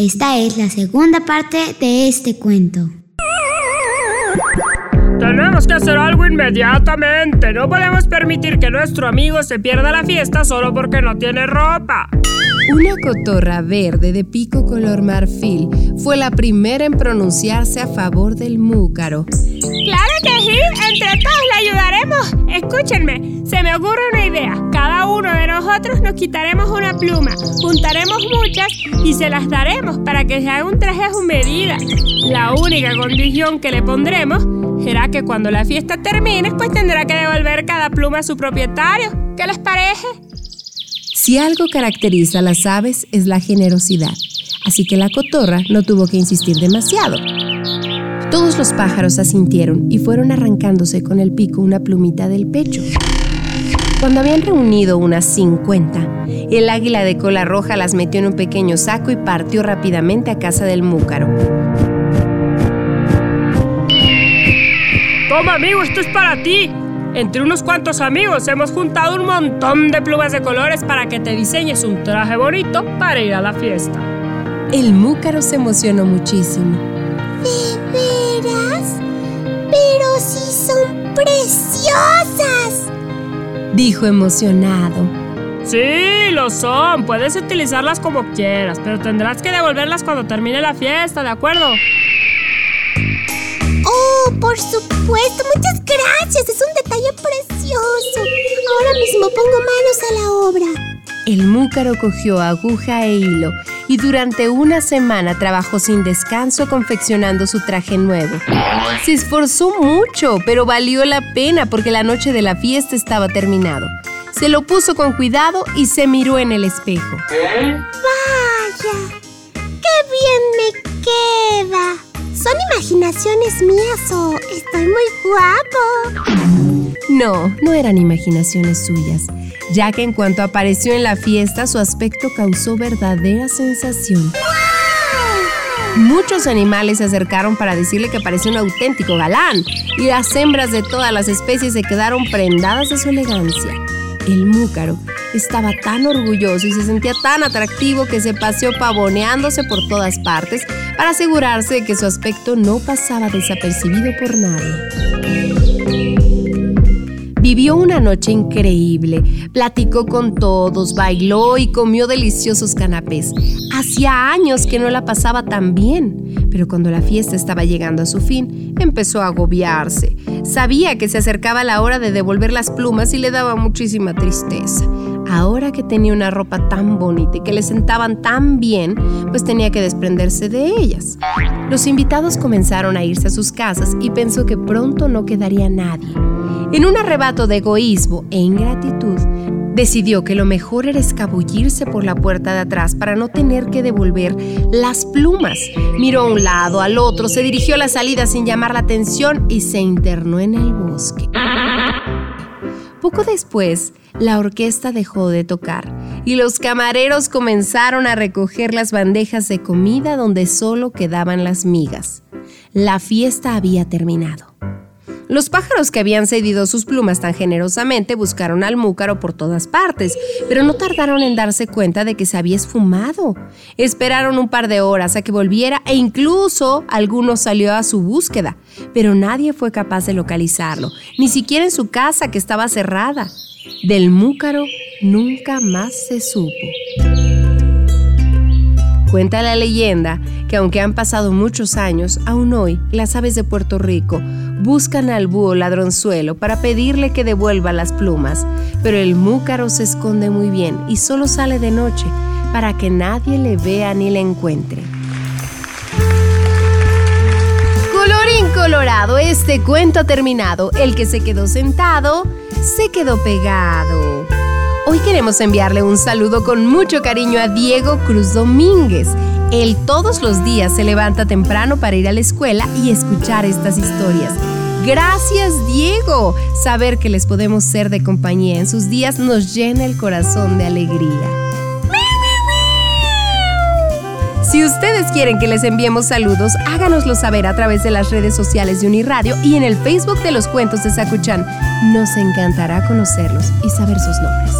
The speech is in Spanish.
Esta es la segunda parte de este cuento. Tenemos que hacer algo inmediatamente. No podemos permitir que nuestro amigo se pierda la fiesta solo porque no tiene ropa. Una cotorra verde de pico color marfil fue la primera en pronunciarse a favor del múcaro. ¡Claro que sí! ¡Entre todos le ayudaremos! Escúchenme, se me ocurre una idea. Cada uno de nosotros nos quitaremos una pluma, juntaremos muchas y se las daremos para que se haga un traje a su medida. La única condición que le pondremos será que cuando la fiesta termine, pues tendrá que devolver cada pluma a su propietario. ¿Qué les parece? Si algo caracteriza a las aves es la generosidad, así que la cotorra no tuvo que insistir demasiado. Todos los pájaros asintieron y fueron arrancándose con el pico una plumita del pecho. Cuando habían reunido unas 50, el águila de cola roja las metió en un pequeño saco y partió rápidamente a casa del múcaro. Toma, amigo, esto es para ti. Entre unos cuantos amigos hemos juntado un montón de plumas de colores para que te diseñes un traje bonito para ir a la fiesta. El múcaro se emocionó muchísimo. ¿De veras? Pero sí son preciosas. Dijo emocionado. Sí, lo son. Puedes utilizarlas como quieras, pero tendrás que devolverlas cuando termine la fiesta, ¿de acuerdo? Oh, por supuesto. Muchas gracias. Es un. Mismo pongo manos a la obra. El múcaro cogió aguja e hilo y durante una semana trabajó sin descanso confeccionando su traje nuevo. Se esforzó mucho, pero valió la pena porque la noche de la fiesta estaba terminado. Se lo puso con cuidado y se miró en el espejo. ¡Vaya! ¡Qué bien me queda! ¿Son imaginaciones mías o estoy muy guapo? No, no eran imaginaciones suyas, ya que en cuanto apareció en la fiesta su aspecto causó verdadera sensación. Muchos animales se acercaron para decirle que parecía un auténtico galán y las hembras de todas las especies se quedaron prendadas de su elegancia. El múcaro estaba tan orgulloso y se sentía tan atractivo que se paseó pavoneándose por todas partes para asegurarse de que su aspecto no pasaba desapercibido por nadie. Vivió una noche increíble, platicó con todos, bailó y comió deliciosos canapés. Hacía años que no la pasaba tan bien, pero cuando la fiesta estaba llegando a su fin, empezó a agobiarse. Sabía que se acercaba la hora de devolver las plumas y le daba muchísima tristeza. Ahora que tenía una ropa tan bonita y que le sentaban tan bien, pues tenía que desprenderse de ellas. Los invitados comenzaron a irse a sus casas y pensó que pronto no quedaría nadie. En un arrebato de egoísmo e ingratitud, decidió que lo mejor era escabullirse por la puerta de atrás para no tener que devolver las plumas. Miró a un lado, al otro, se dirigió a la salida sin llamar la atención y se internó en el bosque. Poco después, la orquesta dejó de tocar y los camareros comenzaron a recoger las bandejas de comida donde solo quedaban las migas. La fiesta había terminado. Los pájaros que habían cedido sus plumas tan generosamente buscaron al múcaro por todas partes, pero no tardaron en darse cuenta de que se había esfumado. Esperaron un par de horas a que volviera e incluso alguno salió a su búsqueda, pero nadie fue capaz de localizarlo, ni siquiera en su casa que estaba cerrada. Del múcaro nunca más se supo. Cuenta la leyenda que aunque han pasado muchos años, aún hoy las aves de Puerto Rico buscan al búho ladronzuelo para pedirle que devuelva las plumas, pero el múcaro se esconde muy bien y solo sale de noche para que nadie le vea ni le encuentre. Colorín colorado, este cuento ha terminado. El que se quedó sentado, se quedó pegado. Hoy queremos enviarle un saludo con mucho cariño a Diego Cruz Domínguez. Él todos los días se levanta temprano para ir a la escuela y escuchar estas historias. Gracias Diego. Saber que les podemos ser de compañía en sus días nos llena el corazón de alegría. Si ustedes quieren que les enviemos saludos, háganoslo saber a través de las redes sociales de Uniradio y en el Facebook de los cuentos de Sacuchán. Nos encantará conocerlos y saber sus nombres.